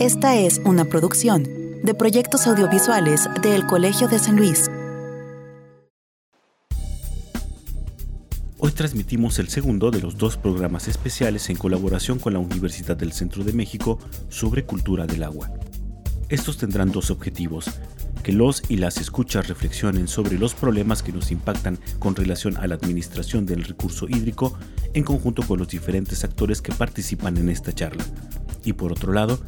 Esta es una producción de proyectos audiovisuales del Colegio de San Luis. Hoy transmitimos el segundo de los dos programas especiales en colaboración con la Universidad del Centro de México sobre cultura del agua. Estos tendrán dos objetivos, que los y las escuchas reflexionen sobre los problemas que nos impactan con relación a la administración del recurso hídrico en conjunto con los diferentes actores que participan en esta charla. Y por otro lado,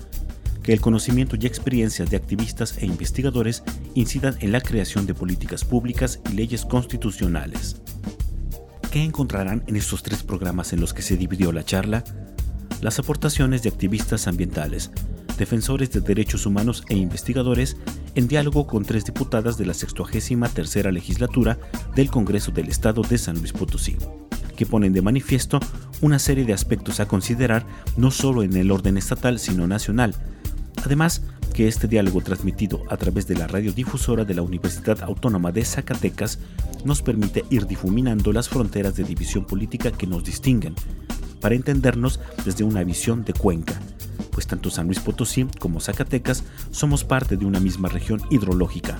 que el conocimiento y experiencias de activistas e investigadores incidan en la creación de políticas públicas y leyes constitucionales. ¿Qué encontrarán en estos tres programas en los que se dividió la charla? Las aportaciones de activistas ambientales, defensores de derechos humanos e investigadores en diálogo con tres diputadas de la 63 legislatura del Congreso del Estado de San Luis Potosí, que ponen de manifiesto una serie de aspectos a considerar no solo en el orden estatal, sino nacional, Además, que este diálogo transmitido a través de la radiodifusora de la Universidad Autónoma de Zacatecas nos permite ir difuminando las fronteras de división política que nos distinguen, para entendernos desde una visión de cuenca, pues tanto San Luis Potosí como Zacatecas somos parte de una misma región hidrológica,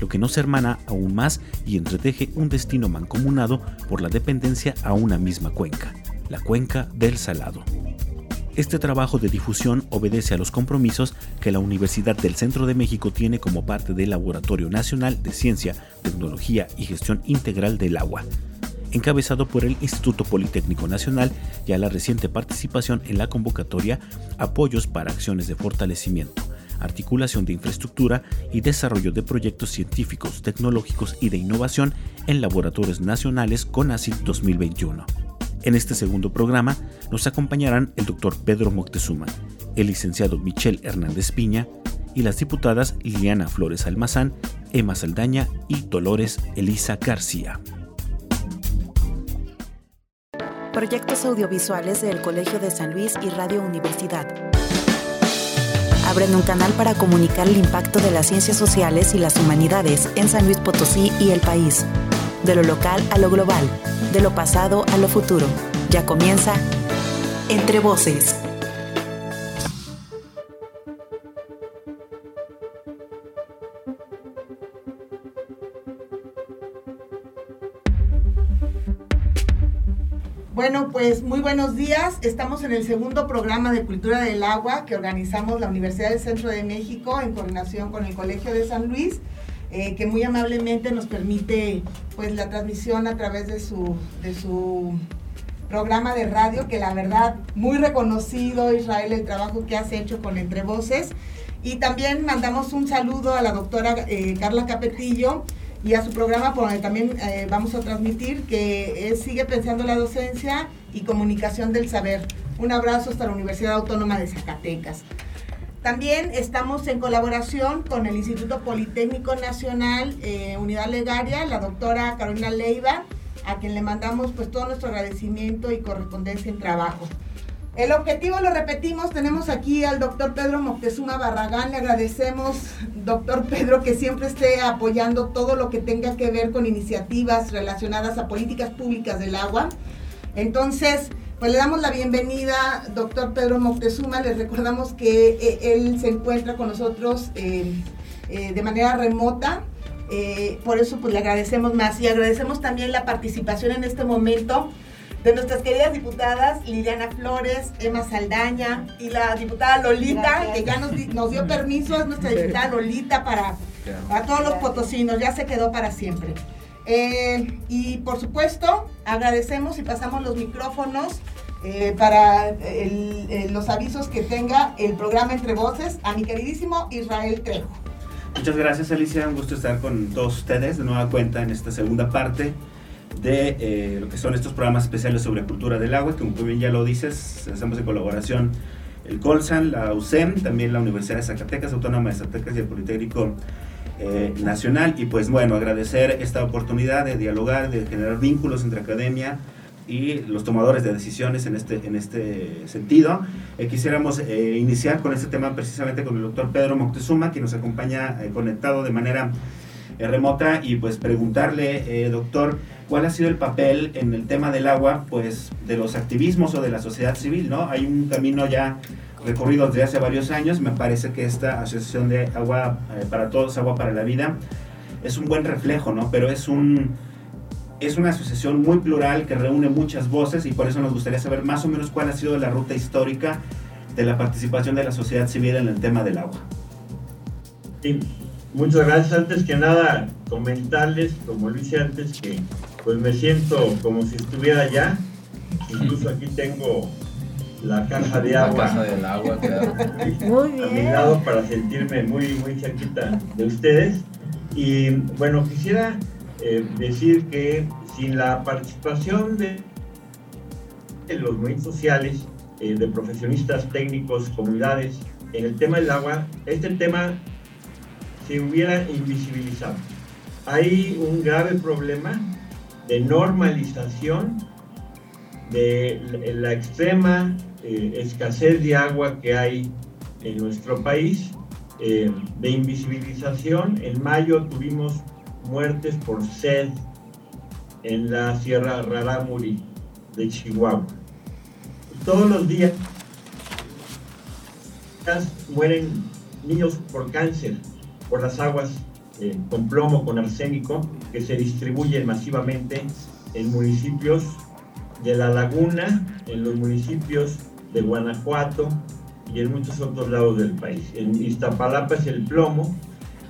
lo que nos hermana aún más y entreteje un destino mancomunado por la dependencia a una misma cuenca, la cuenca del Salado. Este trabajo de difusión obedece a los compromisos que la Universidad del Centro de México tiene como parte del Laboratorio Nacional de Ciencia, Tecnología y Gestión Integral del Agua, encabezado por el Instituto Politécnico Nacional y a la reciente participación en la convocatoria Apoyos para Acciones de Fortalecimiento, Articulación de Infraestructura y Desarrollo de Proyectos Científicos, Tecnológicos y de Innovación en Laboratorios Nacionales CONACYT 2021. En este segundo programa nos acompañarán el doctor Pedro Moctezuma, el licenciado Michel Hernández Piña y las diputadas Liliana Flores Almazán, Emma Saldaña y Dolores Elisa García. Proyectos audiovisuales del Colegio de San Luis y Radio Universidad. Abren un canal para comunicar el impacto de las ciencias sociales y las humanidades en San Luis Potosí y el país de lo local a lo global, de lo pasado a lo futuro. Ya comienza Entre Voces. Bueno, pues muy buenos días. Estamos en el segundo programa de Cultura del Agua que organizamos la Universidad del Centro de México en coordinación con el Colegio de San Luis. Eh, que muy amablemente nos permite pues la transmisión a través de su, de su programa de radio, que la verdad muy reconocido Israel el trabajo que has hecho con Entre Voces. Y también mandamos un saludo a la doctora eh, Carla Capetillo y a su programa por donde también eh, vamos a transmitir, que sigue pensando la docencia y comunicación del saber. Un abrazo hasta la Universidad Autónoma de Zacatecas. También estamos en colaboración con el Instituto Politécnico Nacional, eh, Unidad Legaria, la doctora Carolina Leiva, a quien le mandamos pues todo nuestro agradecimiento y correspondencia en trabajo. El objetivo, lo repetimos, tenemos aquí al doctor Pedro Moctezuma Barragán. Le agradecemos, doctor Pedro, que siempre esté apoyando todo lo que tenga que ver con iniciativas relacionadas a políticas públicas del agua. Entonces, pues le damos la bienvenida, doctor Pedro Moctezuma. Les recordamos que eh, él se encuentra con nosotros eh, eh, de manera remota. por eso pues le agradecemos más y agradecemos también la participación en este momento de nuestras queridas diputadas Liliana Flores, Emma Saldaña y la diputada Lolita, que ya nos, dio permiso, es nuestra diputada Lolita para, para todos los potosinos, ya se quedó para siempre. Eh, y por supuesto, agradecemos y pasamos los micrófonos eh, para los avisos que tenga el programa Entre Voces a mi queridísimo Israel Trejo. Muchas gracias Alicia, un gusto estar con todos ustedes de nueva cuenta en esta segunda parte de eh, lo que son estos programas especiales sobre cultura del agua, que como bien ya lo dices, hacemos en colaboración el Colsan, la USEM, también la Universidad de Zacatecas, Autónoma de Zacatecas y el Politécnico eh, nacional. Y pues bueno, agradecer esta oportunidad de dialogar, de generar vínculos entre academia y los tomadores de decisiones en este, en este sentido. Eh, quisiéramos eh, iniciar con este tema precisamente con el doctor Pedro Moctezuma, que nos acompaña conectado de manera remota y pues preguntarle, doctor, ¿cuál ha sido el papel en el tema del agua, pues de los activismos o de la sociedad civil, ¿no? Hay un camino ya recorrido desde hace varios años. Me parece que esta asociación de agua eh, para todos, agua para la vida, es un buen reflejo, ¿no? Pero es un es una asociación muy plural que reúne muchas voces y por eso nos gustaría saber más o menos cuál ha sido la ruta histórica de la participación de la sociedad civil en el tema del agua. Sí, muchas gracias. Antes que nada, comentarles, como lo hice antes, que pues me siento como si estuviera allá. Incluso aquí tengo la caja de agua. La caja del agua, claro. Muy bien. A mi lado para sentirme muy, muy cerquita de ustedes. Y bueno, quisiera eh, decir que sin la participación de, los movimientos sociales, eh, de profesionistas técnicos, comunidades, en el tema del agua, este tema se hubiera invisibilizado. Hay un grave problema de normalización de la extrema eh, escasez de agua que hay en nuestro país, de invisibilización. En mayo tuvimos muertes por sed en la Sierra Rarámuri de Chihuahua. Todos los días mueren niños por cáncer, por las aguas eh, con plomo, con arsénico, que se distribuyen masivamente en municipios de La Laguna, en los municipios de Guanajuato y en muchos otros lados del país. En Iztapalapa es el plomo,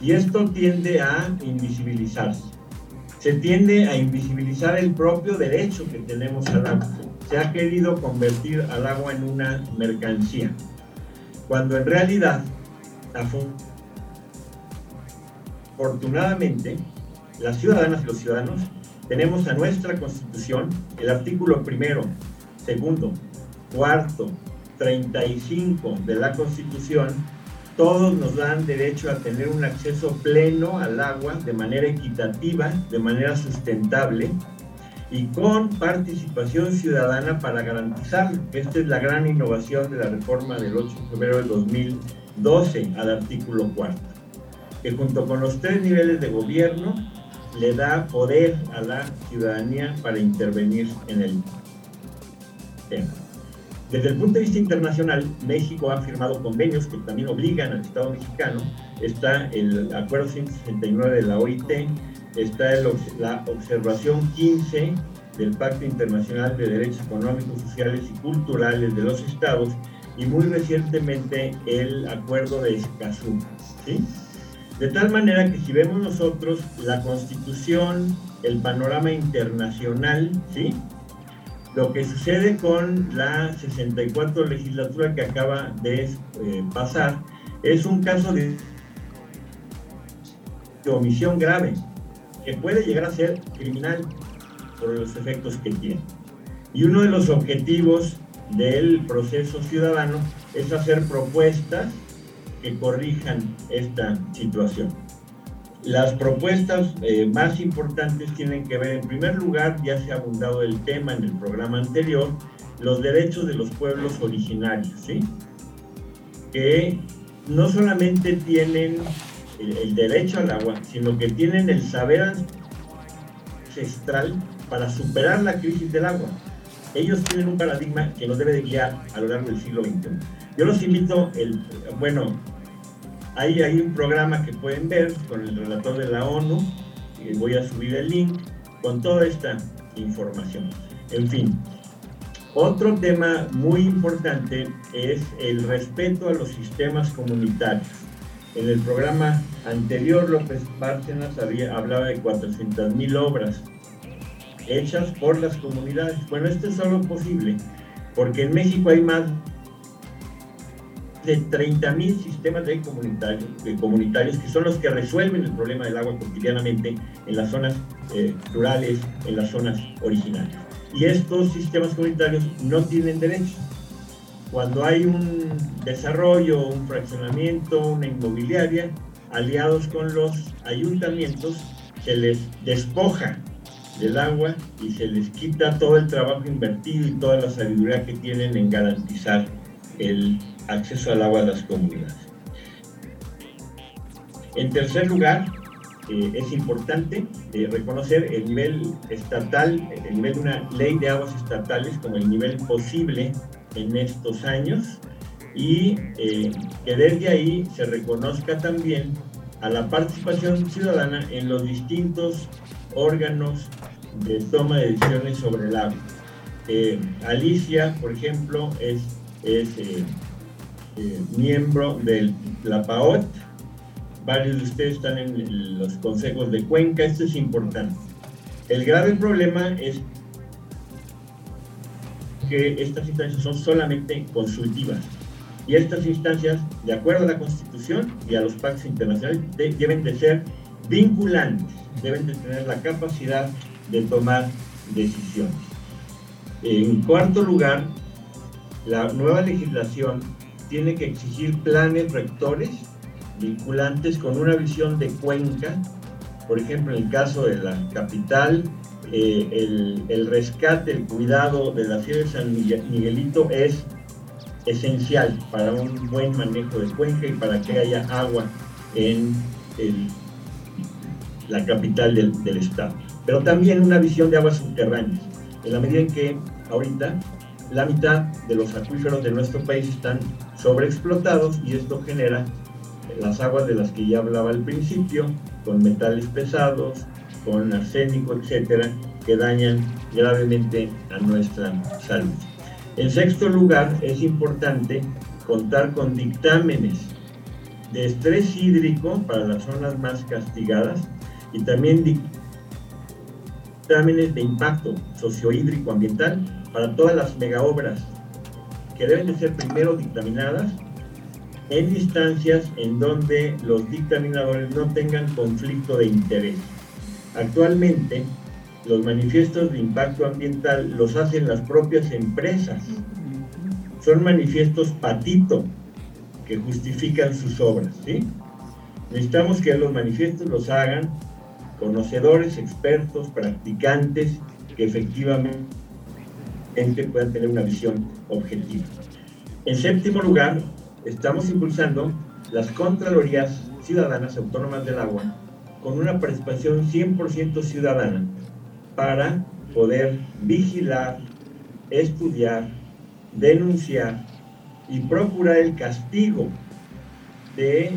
y esto tiende a invisibilizarse. Se tiende a invisibilizar el propio derecho que tenemos al agua. Se ha querido convertir al agua en una mercancía, cuando en realidad, afortunadamente, las ciudadanas y los ciudadanos tenemos a nuestra Constitución el artículo primero, segundo, cuarto, 35 de la Constitución todos nos dan derecho a tener un acceso pleno al agua de manera equitativa, de manera sustentable y con participación ciudadana para garantizarlo. Esta es la gran innovación de la reforma del 8 de febrero de 2012 al artículo 4, que junto con los tres niveles de gobierno le da poder a la ciudadanía para intervenir en el tema. Desde el punto de vista internacional, México ha firmado convenios que también obligan al Estado mexicano. Está el Acuerdo 169 de la OIT, está la Observación 15 del Pacto Internacional de Derechos Económicos, Sociales y Culturales de los Estados y muy recientemente el Acuerdo de Escazú. De tal manera que si vemos nosotros la Constitución, el panorama internacional, ¿sí? Lo que sucede con la 64 legislatura que acaba de eh, pasar es un caso de, omisión grave que puede llegar a ser criminal por los efectos que tiene. Y uno de los objetivos del proceso ciudadano es hacer propuestas que corrijan esta situación. Las propuestas eh, más importantes tienen que ver, en primer lugar, ya se ha abundado el tema en el programa anterior, los derechos de los pueblos originarios, ¿sí? Que no solamente tienen el, derecho al agua, sino que tienen el saber ancestral para superar la crisis del agua. Ellos tienen un paradigma que nos debe de guiar a lo largo del siglo XXI. Yo los invito, el, bueno, Ahí hay un programa que pueden ver con el relator de la ONU, voy a subir el link con toda esta información. En fin, otro tema muy importante es el respeto a los sistemas comunitarios. En el programa anterior, López Bárcenas hablaba de 400.000 obras hechas por las comunidades. Bueno, esto es solo posible porque en México hay más de 30.000 sistemas de comunitarios, comunitarios que son los que resuelven el problema del agua cotidianamente en las zonas eh, rurales, en las zonas originarias. Y estos sistemas comunitarios no tienen derecho. Cuando hay un desarrollo, un fraccionamiento, una inmobiliaria, aliados con los ayuntamientos, se les despoja del agua y se les quita todo el trabajo invertido y toda la sabiduría que tienen en garantizar el acceso al agua de las comunidades. En tercer lugar, eh, es importante eh, reconocer el nivel estatal, el nivel de una ley de aguas estatales como el nivel posible en estos años. y eh, que desde ahí se reconozca también a la participación ciudadana en los distintos órganos de toma de decisiones sobre el agua. Alicia, por ejemplo, es eh, miembro de la PAOT, varios de ustedes están en los consejos de Cuenca, esto es importante. El grave problema es que estas instancias son solamente consultivas y estas instancias, de acuerdo a la Constitución y a los pactos internacionales, deben de ser vinculantes, deben de tener la capacidad de tomar decisiones. En cuarto lugar, la nueva legislación tiene que exigir planes rectores vinculantes con una visión de cuenca, por ejemplo, en el caso de la capital, eh, el, el, rescate, el cuidado de la ciudad de San Miguelito es esencial para un buen manejo de cuenca y para que haya agua en la capital del, del, estado. Pero también una visión de aguas subterráneas, en la medida en que ahorita la mitad de los acuíferos de nuestro país están sobreexplotados y esto genera las aguas de las que ya hablaba al principio, con metales pesados, con arsénico, etcétera, que dañan gravemente a nuestra salud. En sexto lugar, es importante contar con dictámenes de estrés hídrico para las zonas más castigadas y también dictámenes de impacto sociohídrico ambiental para todas las megaobras que deben de ser primero dictaminadas en instancias en donde los dictaminadores no tengan conflicto de interés. Actualmente, los manifiestos de impacto ambiental los hacen las propias empresas. Son manifiestos patito que justifican sus obras. ¿sí? Necesitamos que los manifiestos los hagan conocedores, expertos, practicantes, que efectivamente puedan tener una visión objetiva. En séptimo lugar, estamos impulsando las Contralorías Ciudadanas Autónomas del Agua con una participación 100% ciudadana para poder vigilar, estudiar, denunciar y procurar el castigo de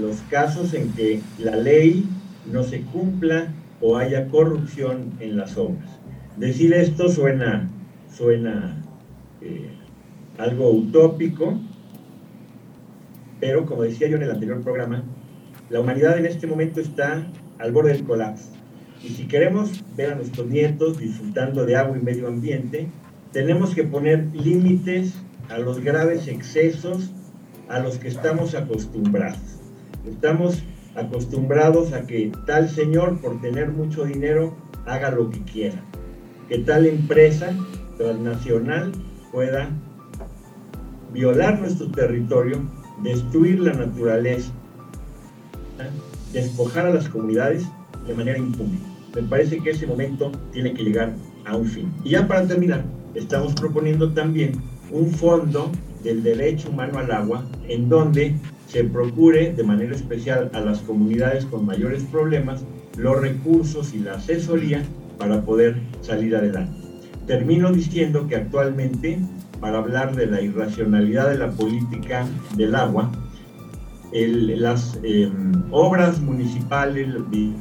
los casos en que la ley no se cumpla o haya corrupción en las obras. Decir esto suena, suena eh, algo utópico, pero como decía yo en el anterior programa, la humanidad en este momento está al borde del colapso. Y si queremos ver a nuestros nietos disfrutando de agua y medio ambiente, tenemos que poner límites a los graves excesos a los que estamos acostumbrados. Estamos acostumbrados a que tal señor, por tener mucho dinero, haga lo que quiera. Que tal empresa transnacional pueda violar nuestro territorio, destruir la naturaleza, despojar a las comunidades de manera impune. Me parece que ese momento tiene que llegar a un fin. Y ya para terminar, estamos proponiendo también un fondo del derecho humano al agua en donde se procure de manera especial a las comunidades con mayores problemas los recursos y la asesoría para poder salir adelante. Termino diciendo que actualmente, para hablar de la irracionalidad de la política del agua, las em, obras municipales de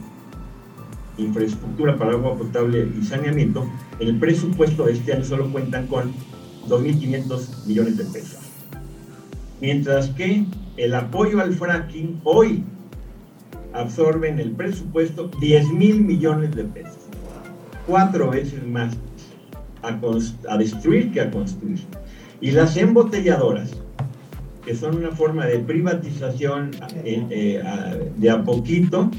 infraestructura para agua potable y saneamiento, en el presupuesto de este año solo cuentan con 2.500 millones de pesos. Mientras que el apoyo al fracking hoy absorbe en el presupuesto 10 mil millones de pesos, cuatro veces más a, destruir que a construir. Y las embotelladoras, que son una forma de privatización eh, eh, de a poquito,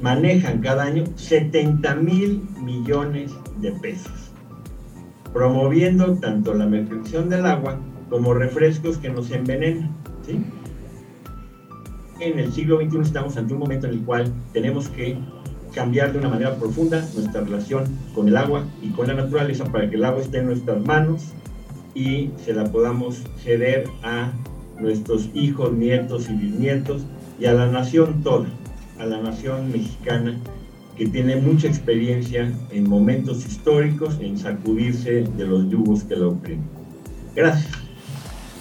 manejan cada año 70 mil millones de pesos, promoviendo tanto la mercurización del agua como refrescos que nos envenenan. En el siglo XXI estamos ante un momento en el cual tenemos que cambiar de una manera profunda nuestra relación con el agua y con la naturaleza para que el agua esté en nuestras manos y se la podamos ceder a nuestros hijos, nietos y bisnietos y a la nación toda, a la nación mexicana que tiene mucha experiencia en momentos históricos en sacudirse de los yugos que la oprimen. Gracias.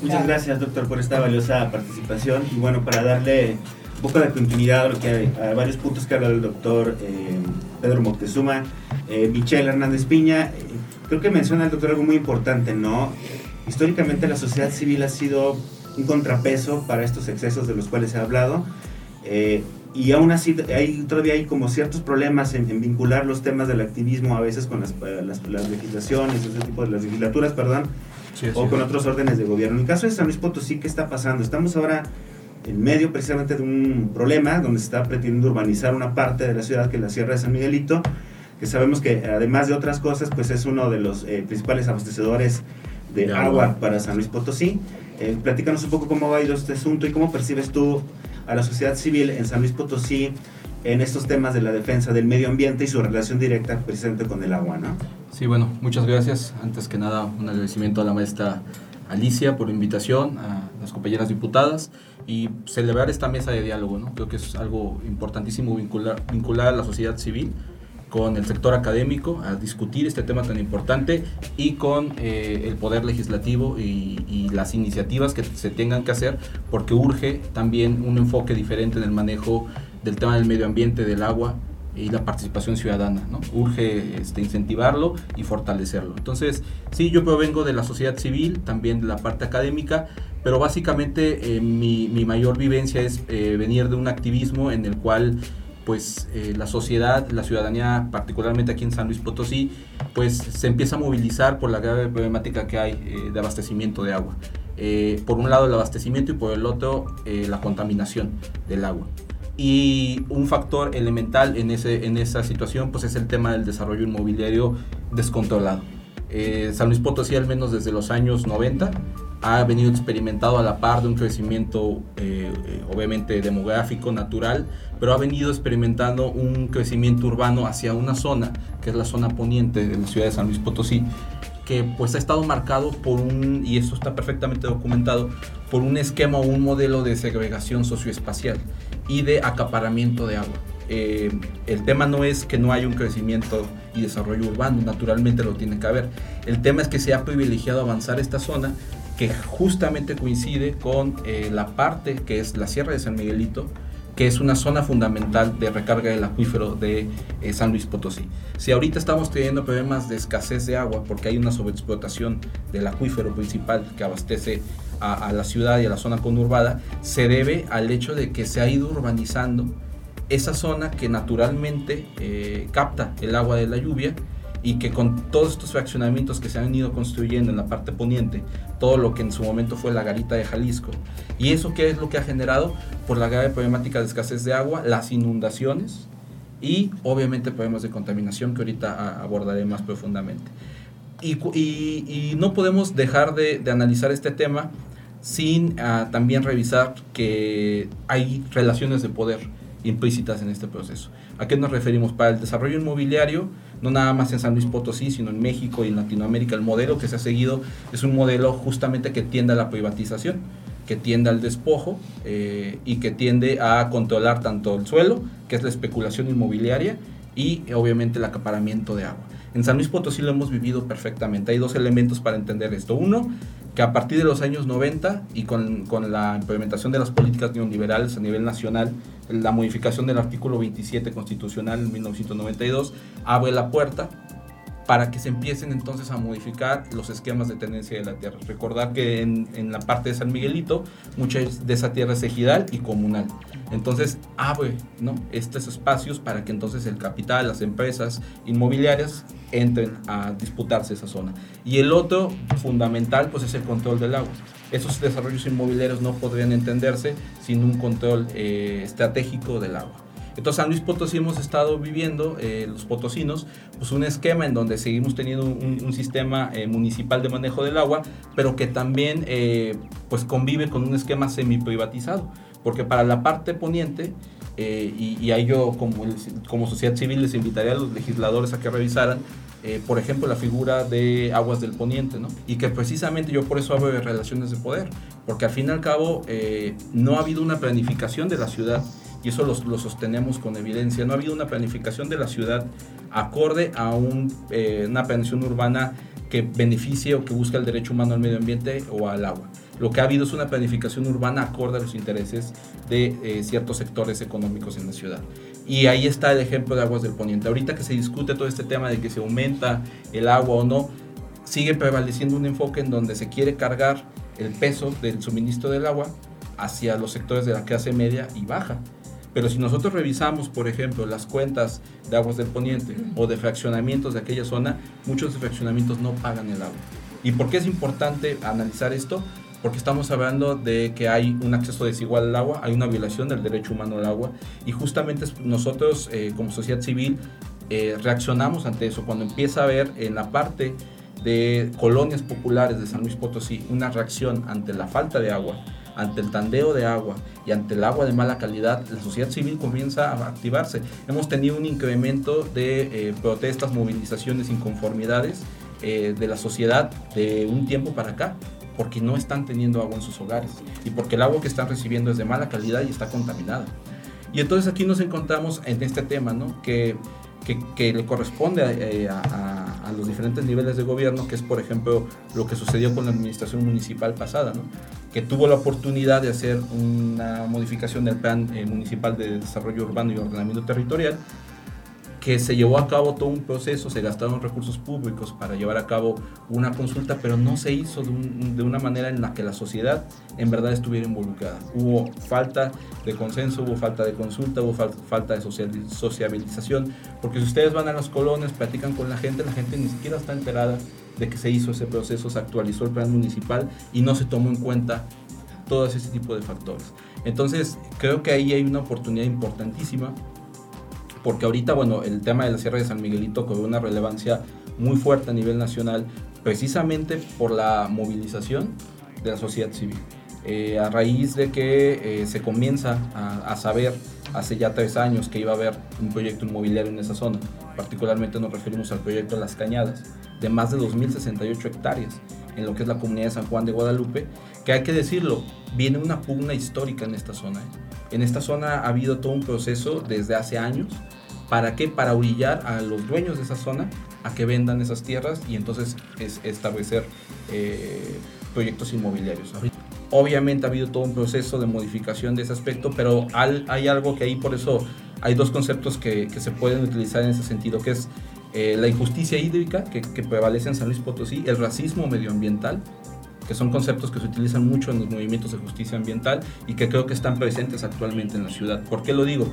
Muchas gracias, doctor, por esta valiosa participación. Y bueno, para darle un poco de continuidad a, lo que hay, a varios puntos que ha hablado el doctor eh, Pedro Moctezuma, eh, Michelle Hernández Piña, eh, creo que menciona el doctor algo muy importante, ¿no? Históricamente la sociedad civil ha sido un contrapeso para estos excesos de los cuales se ha hablado. Eh, y aún así hay, todavía hay como ciertos problemas en, vincular los temas del activismo a veces con las, las, las legislaciones, ese tipo de las legislaturas, perdón, sí, o con otros órdenes de gobierno. En el caso de San Luis Potosí, ¿qué está pasando? Estamos ahora en medio precisamente de un problema donde se está pretendiendo urbanizar una parte de la ciudad que es la Sierra de San Miguelito, que sabemos que además de otras cosas, pues es uno de los eh, principales abastecedores de agua. agua para San Luis Potosí. Eh, platícanos un poco cómo va a ir este asunto y cómo percibes tú a la sociedad civil en San Luis Potosí en estos temas de la defensa del medio ambiente y su relación directa precisamente con el agua, ¿no? Sí, bueno, muchas gracias. Antes que nada, un agradecimiento a la maestra Alicia por la invitación, a las compañeras diputadas y celebrar esta mesa de diálogo, ¿no? Creo que es algo importantísimo vincular, vincular a la sociedad civil con el sector académico a discutir este tema tan importante y con eh, el poder legislativo y, y, las iniciativas que se tengan que hacer porque urge también un enfoque diferente en el manejo del tema del medio ambiente, del agua y la participación ciudadana. ¿no? Urge este, incentivarlo y fortalecerlo. Entonces, sí, yo provengo de la sociedad civil, también de la parte académica, pero básicamente eh, mi, mayor vivencia es eh, venir de un activismo en el cual pues eh, la sociedad, la ciudadanía, particularmente aquí en San Luis Potosí, pues se empieza a movilizar por la grave problemática que hay eh, de abastecimiento de agua. Por un lado el abastecimiento y por el otro la contaminación del agua. Y un factor elemental en, ese, en esa situación pues es el tema del desarrollo inmobiliario descontrolado. Eh, San Luis Potosí, al menos desde los años 90, ha venido experimentado a la par de un crecimiento eh, eh, obviamente demográfico, natural, pero ha venido experimentando un crecimiento urbano hacia una zona, que es la zona poniente de la ciudad de San Luis Potosí, que pues ha estado marcado por un, y esto está perfectamente documentado, por un esquema o un modelo de segregación socioespacial y de acaparamiento de agua. Eh, el tema no es que no haya un crecimiento y desarrollo urbano, naturalmente lo tiene que haber. El tema es que se ha privilegiado avanzar esta zona que justamente coincide con eh, la parte que es la Sierra de San Miguelito, que es una zona fundamental de recarga del acuífero de eh, San Luis Potosí. Si ahorita estamos teniendo problemas de escasez de agua porque hay una sobreexplotación del acuífero principal que abastece a, a la ciudad y a la zona conurbada, se debe al hecho de que se ha ido urbanizando esa zona que naturalmente eh, capta el agua de la lluvia y que con todos estos fraccionamientos que se han ido construyendo en la parte poniente, todo lo que en su momento fue la garita de Jalisco, y eso qué es lo que ha generado por la grave problemática de escasez de agua, las inundaciones y obviamente problemas de contaminación que ahorita abordaré más profundamente. Y, y, y no podemos dejar de, de analizar este tema sin uh, también revisar que hay relaciones de poder implícitas en este proceso. ¿A qué nos referimos? Para el desarrollo inmobiliario, no nada más en San Luis Potosí, sino en México y en Latinoamérica, el modelo que se ha seguido es un modelo justamente que tiende a la privatización, que tiende al despojo eh, y que tiende a controlar tanto el suelo, que es la especulación inmobiliaria, y obviamente el acaparamiento de agua. En San Luis Potosí lo hemos vivido perfectamente. Hay dos elementos para entender esto. Uno, que a partir de los años 90 y con, con, la implementación de las políticas neoliberales a nivel nacional, la modificación del artículo 27 constitucional en 1992 abre la puerta para que se empiecen entonces a modificar los esquemas de tenencia de la tierra. Recordar que en, en la parte de San Miguelito, mucha de esa tierra es ejidal y comunal. Entonces abre ¿no? estos espacios para que entonces el capital, las empresas inmobiliarias entren a disputarse esa zona. Y el otro fundamental pues es el control del agua. Esos desarrollos inmobiliarios no podrían entenderse sin un control eh, estratégico del agua. Entonces, San Luis Potosí hemos estado viviendo, eh, los potosinos, pues un esquema en donde seguimos teniendo un, sistema eh, municipal de manejo del agua, pero que también pues convive con un esquema semi-privatizado, porque para la parte poniente, eh, y, ahí yo como, como sociedad civil les invitaría a los legisladores a que revisaran, eh, por ejemplo, la figura de Aguas del Poniente, ¿no? Y que precisamente yo por eso hablo relaciones de poder, porque al fin y al cabo eh, no ha habido una planificación de la ciudad y eso lo, lo, sostenemos con evidencia. No ha habido una planificación de la ciudad acorde a un, una planeación urbana que beneficie o que busque el derecho humano al medio ambiente o al agua. lo que ha habido es una planificación urbana acorde a los intereses de eh, ciertos sectores económicos en la ciudad. Y ahí está el ejemplo de Aguas del Poniente. Ahorita que se discute todo este tema de que se aumenta el agua o no, sigue prevaleciendo un enfoque en donde se quiere cargar el peso del suministro del agua hacia los sectores de la clase media y baja. Pero si nosotros revisamos, por ejemplo, las cuentas de aguas del poniente o de fraccionamientos de aquella zona, muchos fraccionamientos no pagan el agua. ¿Y por qué es importante analizar esto? Porque estamos hablando de que hay un acceso desigual al agua, hay una violación del derecho humano al agua y justamente nosotros eh, como sociedad civil eh, reaccionamos ante eso. Cuando empieza a haber en la parte de colonias populares de San Luis Potosí una reacción ante la falta de agua, ante el tandeo de agua y ante el agua de mala calidad, la sociedad civil comienza a activarse. Hemos tenido un incremento de eh, protestas, movilizaciones, inconformidades eh, de la sociedad de un tiempo para acá, porque no están teniendo agua en sus hogares y porque el agua que están recibiendo es de mala calidad y está contaminada. Y entonces aquí nos encontramos en este tema, ¿no? Que que, le corresponde eh, a, los diferentes niveles de gobierno, que es por ejemplo lo que sucedió con la administración municipal pasada, que tuvo la oportunidad de hacer una modificación del plan eh, municipal de desarrollo urbano y ordenamiento territorial que se llevó a cabo todo un proceso, se gastaron recursos públicos para llevar a cabo una consulta, pero no se hizo de, una manera en la que la sociedad en verdad estuviera involucrada. Hubo falta de consenso, hubo falta de consulta, hubo falta de sociabilización, porque si ustedes van a las colonias, platican con la gente, la gente ni siquiera está enterada de que se hizo ese proceso, se actualizó el plan municipal y no se tomó en cuenta todo ese tipo de factores. Entonces, creo que ahí hay una oportunidad importantísima porque ahorita, bueno, el tema de la Sierra de San Miguelito cobró una relevancia muy fuerte a nivel nacional, precisamente por la movilización de la sociedad civil. Eh, a raíz de que eh, se comienza a, saber hace ya tres años que iba a haber un proyecto inmobiliario en esa zona, particularmente nos referimos al proyecto Las Cañadas, de más de 2.068 hectáreas en lo que es la comunidad de San Juan de Guadalupe, que hay que decirlo, viene una pugna histórica en esta zona. ¿eh? En esta zona ha habido todo un proceso desde hace años ¿Para qué? Para orillar a los dueños de esa zona a que vendan esas tierras y entonces es establecer eh, proyectos inmobiliarios. Obviamente ha habido todo un proceso de modificación de ese aspecto, pero hay algo que ahí por eso hay dos conceptos que, se pueden utilizar en ese sentido, que es eh, la injusticia hídrica que, que prevalece en San Luis Potosí, el racismo medioambiental, son conceptos que se utilizan mucho en los movimientos de justicia ambiental y que creo que están presentes actualmente en la ciudad. ¿Por qué lo digo?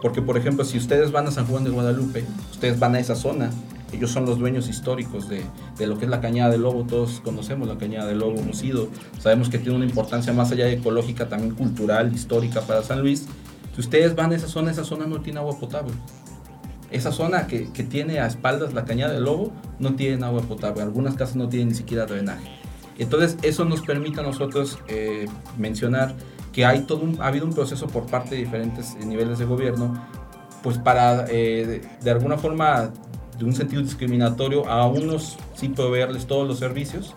Porque, por ejemplo, si ustedes van a San Juan de Guadalupe, ustedes van a esa zona, ellos son los dueños históricos de, de, lo que es la cañada del lobo, todos conocemos la cañada del lobo, hemos ido, sabemos que tiene una importancia más allá de ecológica, también cultural, histórica para San Luis. Si ustedes van a esa zona, esa zona no tiene agua potable. Esa zona que, que tiene a espaldas la cañada del lobo no tiene agua potable, algunas casas no tienen ni siquiera drenaje. Entonces eso nos permite a nosotros eh, mencionar que hay todo ha habido un proceso por parte de diferentes niveles de gobierno, pues para eh, de, alguna forma, de un sentido discriminatorio, a unos sí proveerles todos los servicios,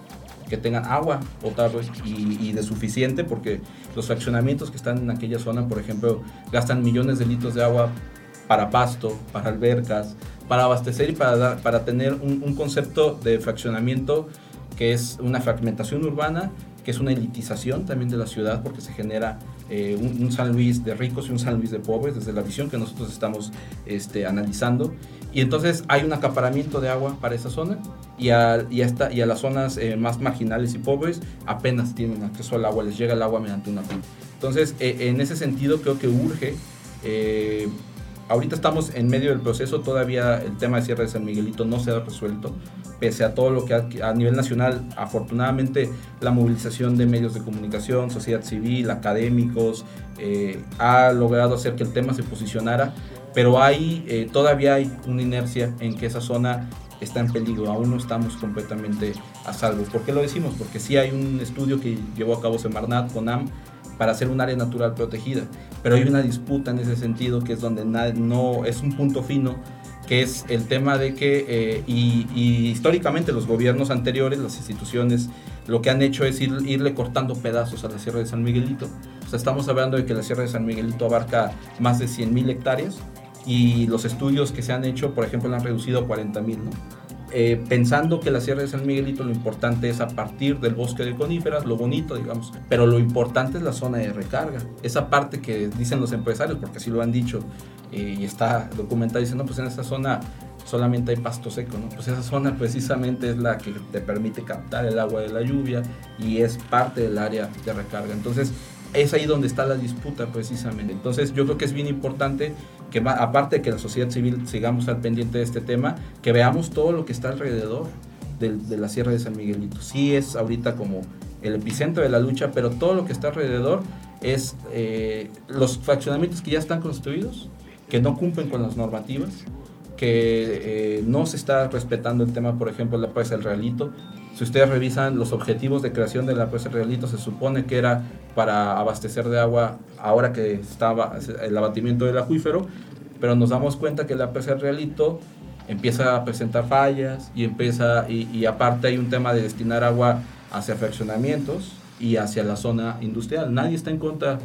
que tengan agua potable y, de suficiente, porque los fraccionamientos que están en aquella zona, por ejemplo, gastan millones de litros de agua para pasto, para albercas, para abastecer y para, para tener un, un concepto de fraccionamiento que es una fragmentación urbana que es una elitización también de la ciudad porque se genera eh, un, San Luis de ricos y un San Luis de pobres desde la visión que nosotros estamos este, analizando. Y entonces hay un acaparamiento de agua para esa zona y a, y a las zonas eh, más marginales y pobres apenas tienen acceso al agua, les llega el agua mediante una pipa. Entonces, eh, en ese sentido creo que urge ahorita estamos en medio del proceso, todavía el tema de cierre de San Miguelito no se ha resuelto, pese a todo lo que a, nivel nacional, afortunadamente, la movilización de medios de comunicación, sociedad civil, académicos, eh, ha logrado hacer que el tema se posicionara, pero hay, eh, todavía hay una inercia en que esa zona está en peligro, aún no estamos completamente a salvo. ¿Por qué lo decimos? Porque sí hay un estudio que llevó a cabo Semarnat, CONAM, para hacer un área natural protegida. Pero hay una disputa en ese sentido que es donde no es un punto fino, que es el tema de que, eh, y, históricamente los gobiernos anteriores, las instituciones, lo que han hecho es irle cortando pedazos a la Sierra de San Miguelito. O sea, estamos hablando de que la Sierra de San Miguelito abarca más de 100.000 hectáreas y los estudios que se han hecho, por ejemplo, la han reducido a 40.000, ¿no? Eh, pensando que la Sierra de San Miguelito lo importante es a partir del bosque de coníferas, lo bonito, digamos, pero lo importante es la zona de recarga. Esa parte que dicen los empresarios, porque así lo han dicho eh, y está documentado, dicen, no, pues en esa zona solamente hay pasto seco, ¿no? Pues esa zona precisamente es la que te permite captar el agua de la lluvia y es parte del área de recarga. Entonces, es ahí donde está la disputa precisamente. Entonces yo creo que es bien importante que aparte de que la sociedad civil sigamos al pendiente de este tema, que veamos todo lo que está alrededor de, la Sierra de San Miguelito. Sí es ahorita como el epicentro de la lucha, pero todo lo que está alrededor es eh, los fraccionamientos que ya están construidos, que no cumplen con las normativas, que eh, no se está respetando el tema, por ejemplo, la presa del Realito, si ustedes revisan los objetivos de creación de la presa Realito, se supone que era para abastecer de agua ahora que estaba el abatimiento del acuífero, pero nos damos cuenta que la presa Realito empieza a presentar fallas y empieza y, y aparte hay un tema de destinar agua hacia fraccionamientos y hacia la zona industrial. Nadie está en contra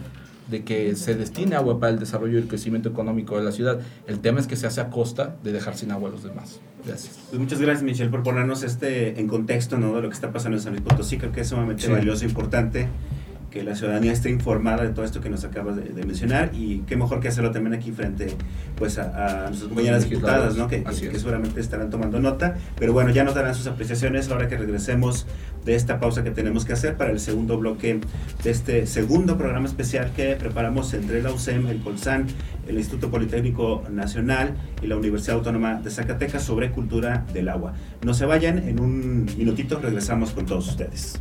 de que se destine agua para el desarrollo y el crecimiento económico de la ciudad. El tema es que se hace a costa de dejar sin agua a los demás. Gracias. Pues muchas gracias, Michelle, por ponernos este en contexto ¿no? de lo que está pasando en San Luis Potosí. Creo que es sumamente valioso e importante que la ciudadanía esté informada de todo esto que nos acabas de, mencionar y qué mejor que hacerlo también aquí frente pues a, nuestras compañeras diputadas ¿no? que, que, seguramente estarán tomando nota pero bueno ya nos darán sus apreciaciones ahora que regresemos de esta pausa que tenemos que hacer para el segundo bloque de este segundo programa especial que preparamos entre la UCEM, el Colsan, el Instituto Politécnico Nacional y la Universidad Autónoma de Zacatecas sobre cultura del agua. No se vayan, en un minutito regresamos con todos ustedes.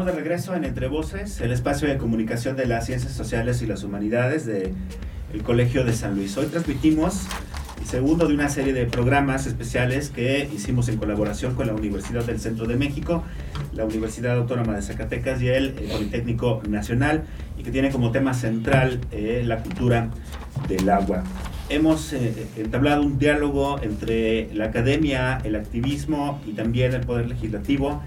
Estamos de regreso en Entre Voces, el espacio de comunicación de las ciencias sociales y las humanidades del Colegio de San Luis. Hoy transmitimos el segundo de una serie de programas especiales que hicimos en colaboración con la Universidad del Centro de México, la Universidad Autónoma de Zacatecas y el Politécnico Nacional, y que tiene como tema central eh, la cultura del agua. Hemos eh, entablado un diálogo entre la academia, el activismo y también el poder legislativo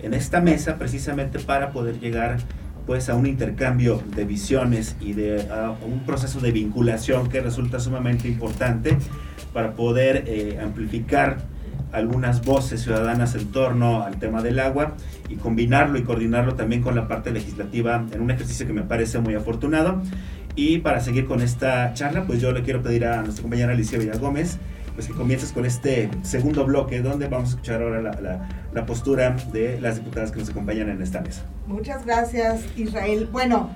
en esta mesa precisamente para poder llegar pues a un intercambio de visiones y de un proceso de vinculación que resulta sumamente importante para poder eh, amplificar algunas voces ciudadanas en torno al tema del agua y combinarlo y coordinarlo también con la parte legislativa en un ejercicio que me parece muy afortunado. Y para seguir con esta charla, pues yo le quiero pedir a nuestra compañera Alicia Villagómez pues que comiences con este segundo bloque donde vamos a escuchar ahora la, postura de las diputadas que nos acompañan en esta mesa. Muchas gracias Israel. Bueno,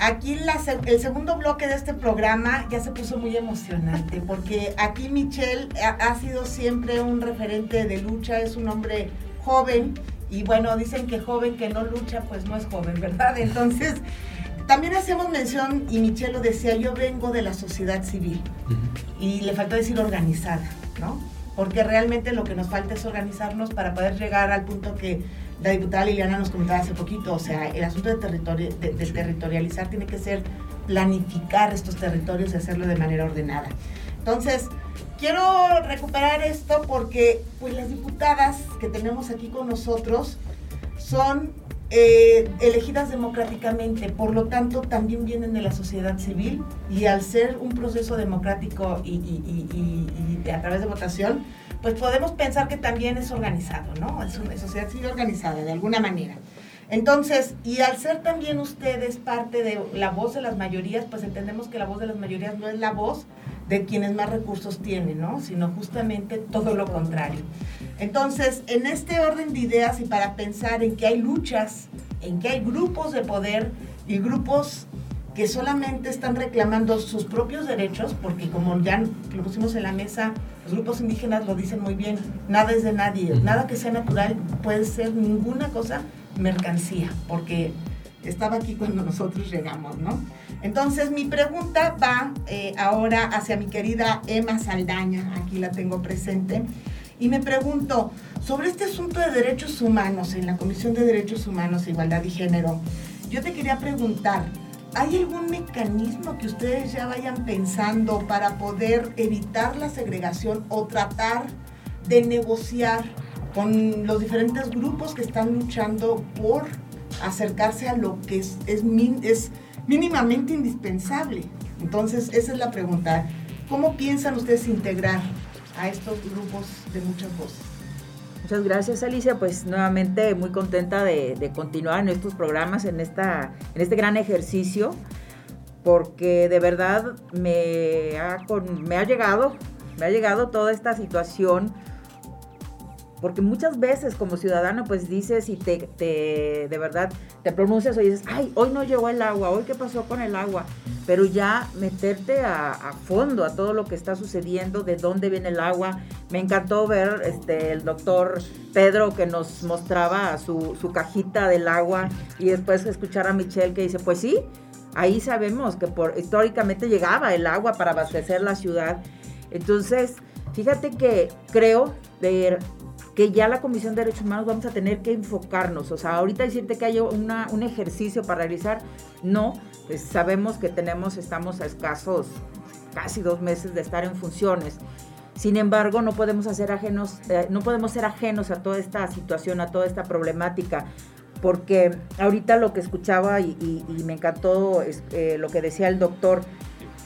aquí el segundo bloque de este programa ya se puso muy emocionante porque aquí Michelle ha sido siempre un referente de lucha, es un hombre joven y bueno, dicen que joven que no lucha pues no es joven, ¿verdad? Entonces... También hacemos mención, y Michelle lo decía, yo vengo de la sociedad civil y le faltó decir organizada, ¿no? Porque realmente lo que nos falta es organizarnos para poder llegar al punto que la diputada Liliana nos comentaba hace poquito, o sea, el asunto de, territorio, de, territorializar tiene que ser planificar estos territorios y hacerlo de manera ordenada. Entonces, quiero recuperar esto porque pues las diputadas que tenemos aquí con nosotros son eh, elegidas democráticamente, por lo tanto también vienen de la sociedad civil y al ser un proceso democrático y, a través de votación, pues podemos pensar que también es organizado, ¿no? Es una sociedad civil organizada de alguna manera. Entonces, y al ser también ustedes parte de la voz de las mayorías, pues entendemos que la voz de las mayorías no es la voz de quienes más recursos tienen, ¿no? Sino justamente todo lo contrario. Entonces, en este orden de ideas y para pensar en que hay luchas, en que hay grupos de poder y grupos que solamente están reclamando sus propios derechos, porque como ya lo pusimos en la mesa, los grupos indígenas lo dicen muy bien, nada es de nadie, nada que sea natural puede ser ninguna cosa mercancía, porque estaba aquí cuando nosotros llegamos, ¿no? Entonces mi pregunta va eh, ahora hacia mi querida Emma Saldaña, aquí la tengo presente, y me pregunto sobre este asunto de derechos humanos en la Comisión de Derechos Humanos, Igualdad y Género. Yo te quería preguntar, ¿hay algún mecanismo que ustedes ya vayan pensando para poder evitar la segregación o tratar de negociar con los diferentes grupos que están luchando por acercarse a lo que es, es, es mínimamente indispensable. Entonces, esa es la pregunta. ¿Cómo piensan ustedes integrar a estos grupos de muchas voces? Muchas gracias Alicia, pues nuevamente muy contenta de, continuar en estos programas, en, esta, en este gran ejercicio, porque de verdad me ha, me ha llegado, me ha llegado toda esta situación porque muchas veces como ciudadano pues dices y te, de verdad te pronuncias o dices, ay, hoy no llegó el agua, hoy qué pasó con el agua, pero ya meterte a, fondo a todo lo que está sucediendo, de dónde viene el agua. Me encantó ver este, el doctor Pedro que nos mostraba su, su cajita del agua y después escuchar a Michelle que dice, pues sí, ahí sabemos que por, históricamente llegaba el agua para abastecer la ciudad. Entonces, fíjate que creo de que ya la Comisión de Derechos Humanos vamos a tener que enfocarnos. O sea, ahorita decirte que hay un ejercicio para realizar, no, pues sabemos que tenemos, estamos a escasos casi dos meses de estar en funciones. Sin embargo, no podemos, hacer ajenos, eh, no podemos ser ajenos a toda esta situación, a toda esta problemática, porque ahorita lo que escuchaba y, me encantó eh, lo que decía el doctor,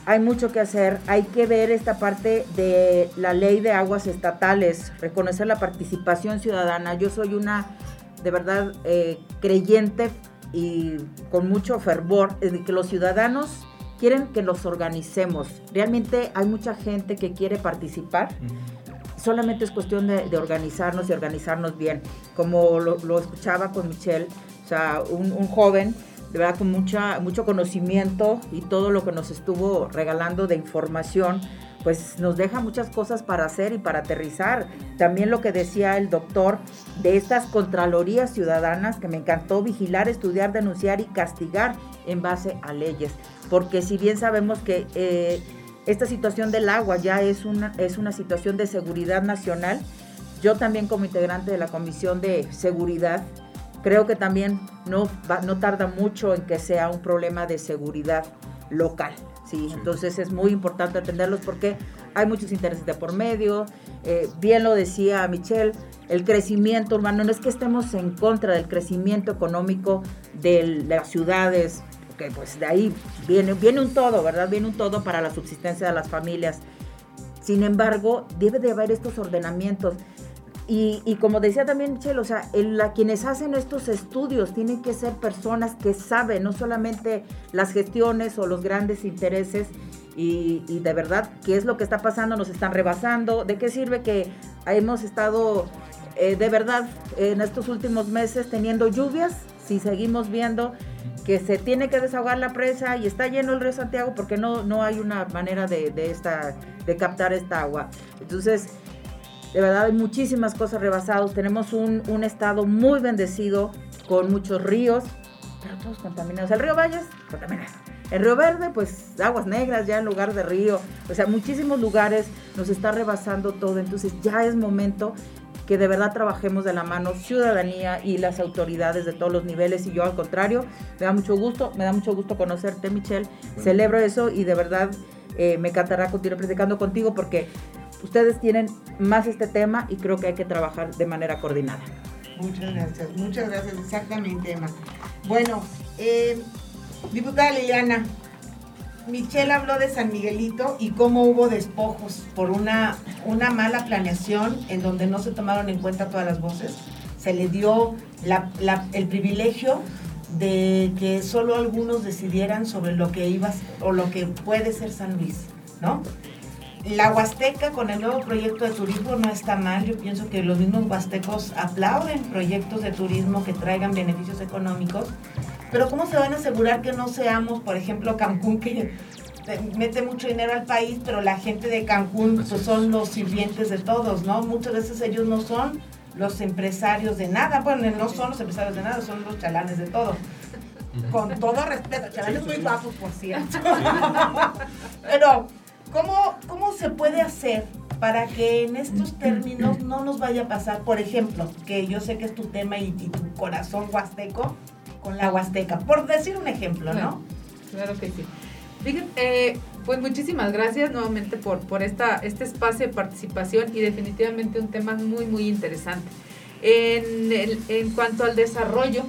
hay mucho que hacer, hay que ver esta parte de la ley de aguas estatales, reconocer la participación ciudadana. Yo soy una, de verdad, eh, creyente y con mucho fervor de que los ciudadanos quieren que los organicemos. Realmente hay mucha gente que quiere participar. Solamente es cuestión de, organizarnos y organizarnos bien. Como lo, escuchaba con Michelle, o sea, un, un joven de verdad con mucha, mucho conocimiento y todo lo que nos estuvo regalando de información, pues nos deja muchas cosas para hacer y para aterrizar. También lo que decía el doctor de estas contralorías ciudadanas, que me encantó vigilar, estudiar, denunciar y castigar en base a leyes. Porque si bien sabemos que eh, esta situación del agua ya es una, es una situación de seguridad nacional, yo también como integrante de la Comisión de Seguridad, Creo que también no, no tarda mucho en que sea un problema de seguridad local. ¿sí? Entonces es muy importante atenderlos porque hay muchos intereses de por medio. Eh, bien lo decía Michelle, el crecimiento urbano, no es que estemos en contra del crecimiento económico de las ciudades, porque pues de ahí viene, viene un todo, ¿verdad? Viene un todo para la subsistencia de las familias. Sin embargo, debe de haber estos ordenamientos. Y, como decía también Michelle, o sea, quienes hacen estos estudios tienen que ser personas que saben no solamente las gestiones o los grandes intereses y, de verdad qué es lo que está pasando, nos están rebasando, de qué sirve que hemos estado eh, de verdad en estos últimos meses teniendo lluvias si seguimos viendo que se tiene que desahogar la presa y está lleno el río Santiago porque no, no hay una manera de, de, esta, de captar esta agua. Entonces, de verdad hay muchísimas cosas rebasadas. Tenemos un, estado muy bendecido con muchos ríos, pero todos contaminados. El río Valles, contaminado. El río Verde, pues aguas negras ya en lugar de río. O sea, muchísimos lugares nos está rebasando todo. Entonces ya es momento que de verdad trabajemos de la mano ciudadanía y las autoridades de todos los niveles. Y yo al contrario, me da mucho gusto, me da mucho gusto conocerte, Michelle. Celebro eso y de verdad eh, me encantará continuar platicando contigo porque ustedes tienen más este tema y creo que hay que trabajar de manera coordinada. Muchas gracias, muchas gracias, exactamente, Emma. Bueno, eh, diputada Liliana, Michelle habló de San Miguelito y cómo hubo despojos por una, una mala planeación en donde no se tomaron en cuenta todas las voces. Se le dio el privilegio de que solo algunos decidieran sobre lo que iba o lo que puede ser San Luis, ¿no? La Huasteca con el nuevo proyecto de turismo no está mal. Yo pienso que los mismos huastecos aplauden proyectos de turismo que traigan beneficios económicos. Pero ¿cómo se van a asegurar que no seamos, por ejemplo, Cancún, que mete mucho dinero al país, pero la gente de Cancún pues, son los sirvientes de todos, ¿no? Muchas veces ellos no son los empresarios de nada. Bueno, no son los empresarios de nada, son los chalanes de todo. Con todo respeto, chavales muy bajos, por cierto. Pero, ¿cómo, ¿cómo se puede hacer para que en estos términos no nos vaya a pasar, por ejemplo, que yo sé que es tu tema y, tu corazón huasteco, con la huasteca, por decir un ejemplo, ¿no? Claro que sí. Fíjense, eh, pues muchísimas gracias nuevamente por, por esta, este espacio de participación y definitivamente un tema muy, muy interesante. En, el- en cuanto al desarrollo,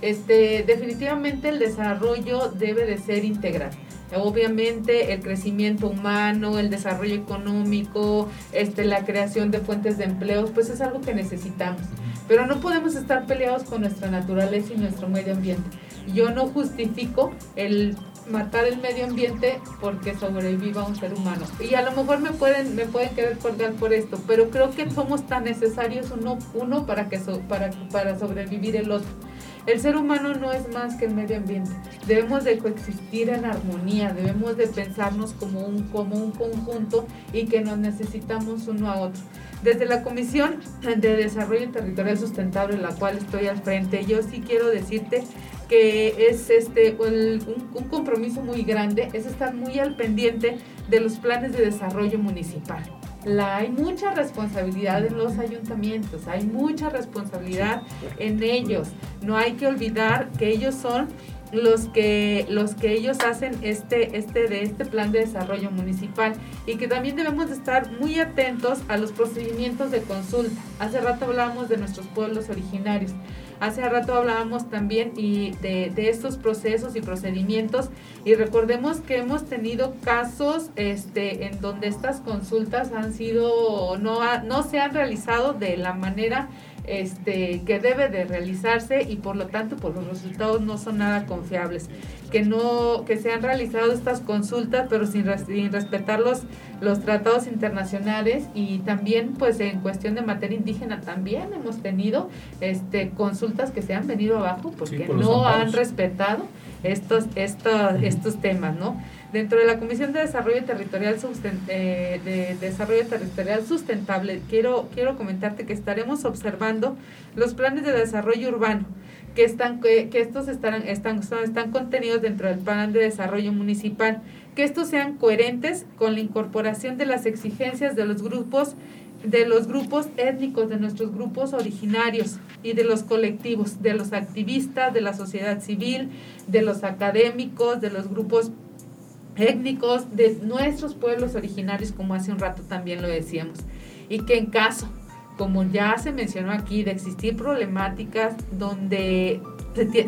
este, definitivamente el desarrollo debe de ser integral. Obviamente el crecimiento humano, el desarrollo económico, este, la creación de fuentes de empleos, pues es algo que necesitamos. Pero no podemos estar peleados con nuestra naturaleza y nuestro medio ambiente. Yo no justifico el matar el medio ambiente porque sobreviva un ser humano. Y a lo mejor me pueden, me pueden querer colgar por esto, pero creo que somos tan necesarios uno, uno para, que so- para, para sobrevivir el otro. El ser humano no es más que el medio ambiente. Debemos de coexistir en armonía, debemos de pensarnos como un, conjunto y que nos necesitamos uno a otro. Desde la Comisión de Desarrollo Territorial Sustentable, la cual estoy al frente, yo sí quiero decirte que es este un, un compromiso muy grande, es estar muy al pendiente de los planes de desarrollo municipal. La, hay mucha responsabilidad en los ayuntamientos, hay mucha responsabilidad en ellos. No hay que olvidar que ellos son los que los que ellos hacen este este de este plan de desarrollo municipal y que también debemos de estar muy atentos a los procedimientos de consulta. Hace rato hablábamos de nuestros pueblos originarios. Hace rato hablábamos también y de, estos procesos y procedimientos y recordemos que hemos tenido casos este, en donde estas consultas han sido, no, ha- no se han realizado de la manera este, que debe de realizarse y por lo tanto pues, los resultados no son nada confiables. Que, no, que se han realizado estas consultas pero sin, res- sin respetar los, los tratados internacionales y también pues en cuestión de materia indígena también hemos tenido este, consultas que se han venido abajo porque por no han respetado estos, estos, estos temas, ¿no? Dentro de la Comisión de Desarrollo Territorial, Susten- eh, de Desarrollo Territorial Sustentable, quiero, quiero comentarte que estaremos observando los planes de desarrollo urbano, que, están, que, que estos estarán, están, están contenidos dentro del plan de desarrollo municipal, que estos sean coherentes con la incorporación de las exigencias de los grupos de los grupos étnicos, de nuestros grupos originarios y de los colectivos, de los activistas, de la sociedad civil, de los académicos, de los grupos étnicos, de nuestros pueblos originarios, como hace un rato también lo decíamos. Y que en caso, como ya se mencionó aquí, de existir problemáticas donde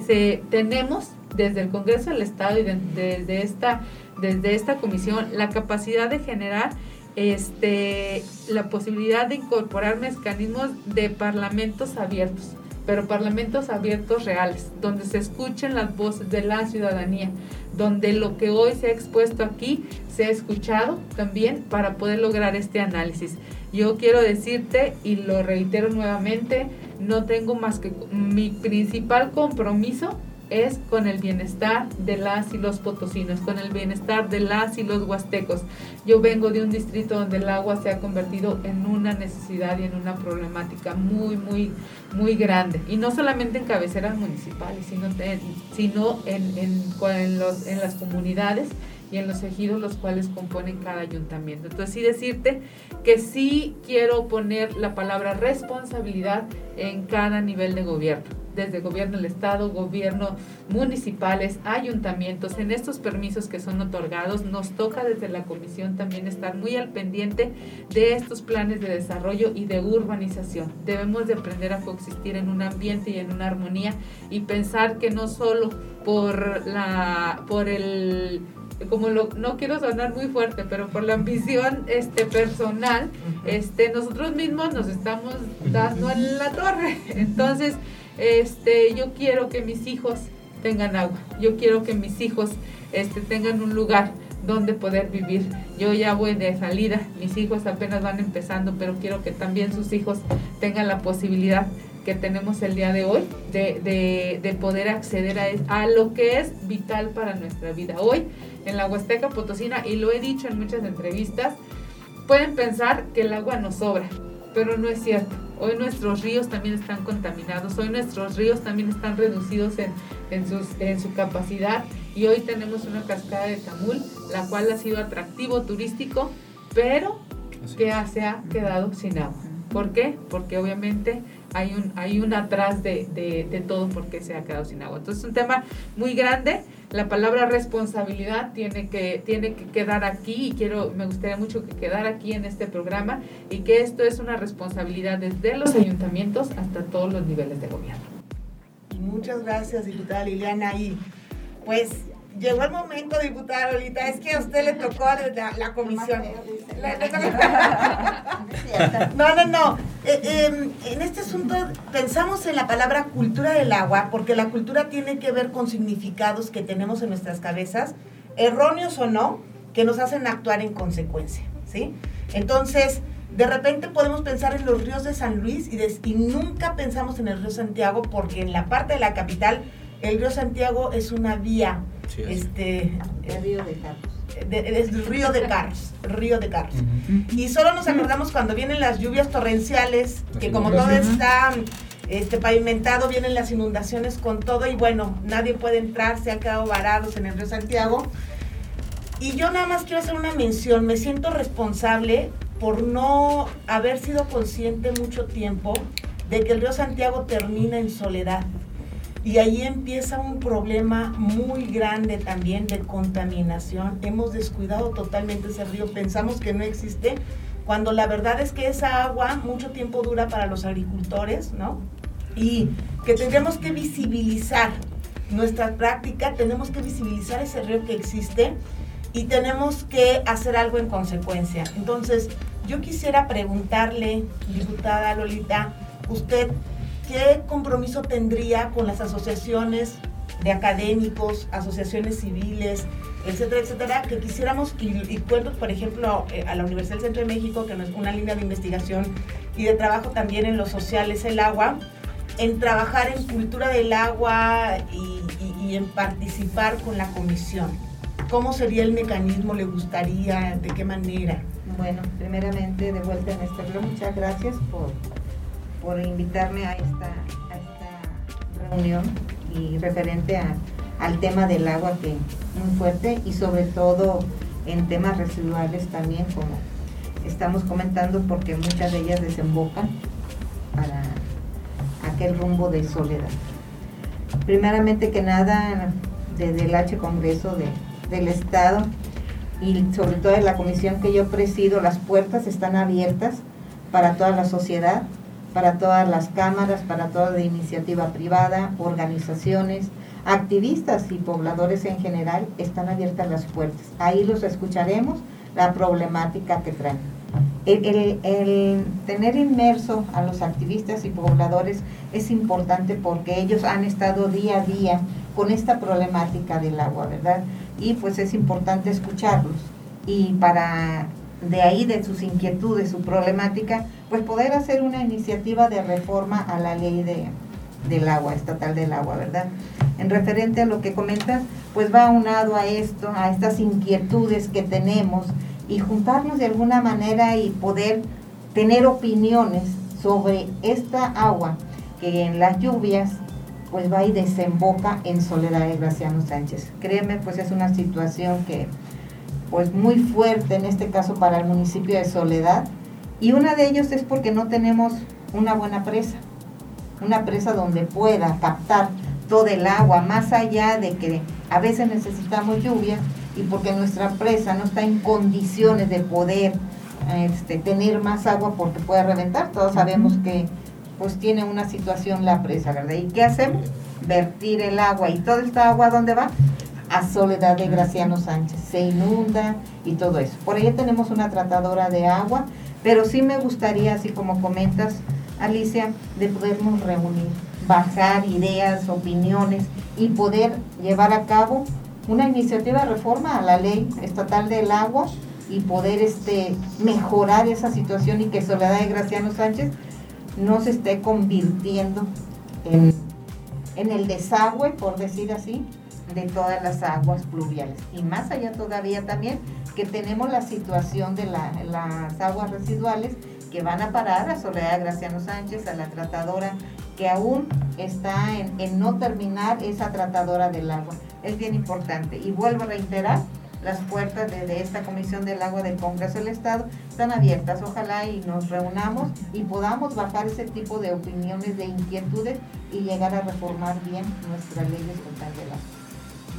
se, tenemos desde el Congreso del Estado y de- esta, desde esta comisión la capacidad de generar este, la posibilidad de incorporar mecanismos de parlamentos abiertos, pero parlamentos abiertos reales, donde se escuchen las voces de la ciudadanía, donde lo que hoy se ha expuesto aquí se ha escuchado también para poder lograr este análisis. Yo quiero decirte, y lo reitero nuevamente, no tengo más que mi principal compromiso es con el bienestar de las y los potosinos, con el bienestar de las y los huastecos. Yo vengo de un distrito donde el agua se ha convertido en una necesidad y en una problemática muy, muy, muy grande. Y no solamente en cabeceras municipales, sino, en- sino en, los, en las comunidades y en los ejidos los cuales componen cada ayuntamiento. Entonces sí decirte que sí quiero poner la palabra responsabilidad en cada nivel de gobierno, desde gobierno del estado, gobierno municipales, ayuntamientos, en estos permisos que son otorgados, nos toca desde la comisión también estar muy al pendiente de estos planes de desarrollo y de urbanización. Debemos de aprender a coexistir en un ambiente y en una armonía y pensar que no solo por la por el como lo, no quiero sonar muy fuerte, pero por la ambición este personal, este nosotros mismos nos estamos dando en la torre. Entonces, este yo quiero que mis hijos tengan agua. Yo quiero que mis hijos este tengan un lugar donde poder vivir. Yo ya voy de salida, mis hijos apenas van empezando, pero quiero que también sus hijos tengan la posibilidad que tenemos el día de hoy de, de- de poder acceder a, a lo que es vital para nuestra vida. Hoy en la Huasteca Potosina, y lo he dicho en muchas entrevistas, pueden pensar que el agua nos sobra. Pero no es cierto. Hoy nuestros ríos también están contaminados, hoy nuestros ríos también están reducidos en, en, sus, en su capacidad y hoy tenemos una cascada de Tamul, la cual ha sido atractivo turístico, pero que se ha quedado sin agua. ¿Por qué? Porque obviamente hay un, hay un atrás de, de, de todo porque se ha quedado sin agua. Entonces es un tema muy grande. La palabra responsabilidad tiene que, tiene que quedar aquí y quiero, me gustaría mucho que quedara aquí en este programa y que esto es una responsabilidad desde los ayuntamientos hasta todos los niveles de gobierno. Muchas gracias, diputada Liliana. Y pues llegó el momento, diputada Lolita, es que a usted le tocó la, la comisión. No, no, no. Eh, eh, en este asunto pensamos en la palabra cultura del agua, porque la cultura tiene que ver con significados que tenemos en nuestras cabezas, erróneos o no, que nos hacen actuar en consecuencia, ¿sí? Entonces, de repente podemos pensar en los ríos de San Luis y, de, y nunca pensamos en el río Santiago, porque en la parte de la capital, el río Santiago es una vía Es. este, El río de Carlos. de- es río de carros, río de carros. Y solo nos acordamos cuando vienen las lluvias torrenciales, Las que como todo está este, pavimentado, vienen las inundaciones con todo y bueno, nadie puede entrar, se han quedado varados en el río Santiago. Y yo nada más quiero hacer una mención, me siento responsable por no haber sido consciente mucho tiempo de que el río Santiago termina en soledad. Y ahí empieza un problema muy grande también de contaminación. Hemos descuidado totalmente ese río, pensamos que no existe, cuando la verdad es que esa agua mucho tiempo dura para los agricultores, ¿no? Y que tendremos que visibilizar nuestra práctica, tenemos que visibilizar ese río que existe y tenemos que hacer algo en consecuencia. Entonces, yo quisiera preguntarle, diputada Lolita, usted, ¿qué compromiso tendría con las asociaciones de académicos, asociaciones civiles, etcétera, etcétera, que quisiéramos, y, y cuento, por ejemplo, eh, a la Universidad del Centro de México, que es una línea de investigación y de trabajo también en lo social es el agua, en trabajar en cultura del agua y, y- y en participar con la comisión. ¿Cómo sería el mecanismo? ¿Le gustaría? ¿De qué manera? Bueno, primeramente de vuelta en este muchas gracias por, por invitarme a esta, reunión y referente al tema del agua que muy fuerte y sobre todo en temas residuales también como estamos comentando porque muchas de ellas desembocan para aquel rumbo de soledad. Primeramente que nada, desde el H Congreso de- del Estado y sobre todo en la comisión que yo presido, las puertas están abiertas para toda la sociedad, para todas las cámaras, para toda la iniciativa privada, organizaciones, activistas y pobladores en general, están abiertas las puertas. Ahí los escucharemos, la problemática que traen. El, el- el tener inmerso a los activistas y pobladores es importante porque ellos han estado día a día con esta problemática del agua, ¿verdad? Y pues es importante escucharlos. Y para de ahí, de sus inquietudes, su problemática, pues poder hacer una iniciativa de reforma a la ley de, del agua, estatal del agua, ¿verdad? En referente a lo que comentas, pues va aunado a esto, a estas inquietudes que tenemos y juntarnos de alguna manera y poder tener opiniones sobre esta agua que en las lluvias pues va y desemboca en Soledad de Graciano Sánchez. Créeme, pues es una situación que pues muy fuerte en este caso para el municipio de Soledad y una de ellos es porque no tenemos una buena presa, una presa donde pueda captar todo el agua, más allá de que a veces necesitamos lluvia y porque nuestra presa no está en condiciones de poder este, tener más agua porque puede reventar. Todos sabemos que pues tiene una situación la presa, ¿verdad? ¿Y qué hacemos? Vertir el agua y toda esta agua ¿dónde va? A Soledad de Graciano Sánchez. Se inunda y todo eso. Por ahí tenemos una tratadora de agua, pero sí me gustaría, así como comentas, Alicia, de podernos reunir, bajar ideas, opiniones y poder llevar a cabo una iniciativa de reforma a la ley estatal del agua y poder este, mejorar esa situación y que Soledad de Graciano Sánchez no se esté convirtiendo en, en el desagüe, por decir así, de todas las aguas pluviales. Y más allá todavía también que tenemos la situación de la- las aguas residuales que van a parar a Soledad Graciano Sánchez, a la tratadora, que aún está en, en no terminar esa tratadora del agua. Es bien importante. Y vuelvo a reiterar, las puertas de, esta Comisión del Agua del Congreso del Estado están abiertas. Ojalá y nos reunamos y podamos bajar ese tipo de opiniones, de inquietudes y llegar a reformar bien nuestras leyes contra agua.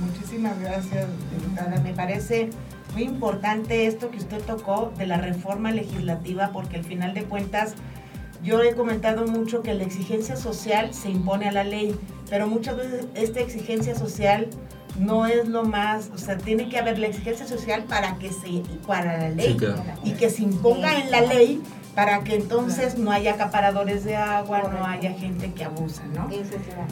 Muchísimas gracias, diputada. Me parece muy importante esto que usted tocó de la reforma legislativa porque al final de cuentas yo he comentado mucho que la exigencia social se impone a la ley, pero muchas veces esta exigencia social no es lo más, o sea, tiene que haber la exigencia social para que se, para la ley, Sí, claro. y que se imponga en la ley para que entonces no haya acaparadores de agua, no haya gente que abusa, ¿no? Ese es la-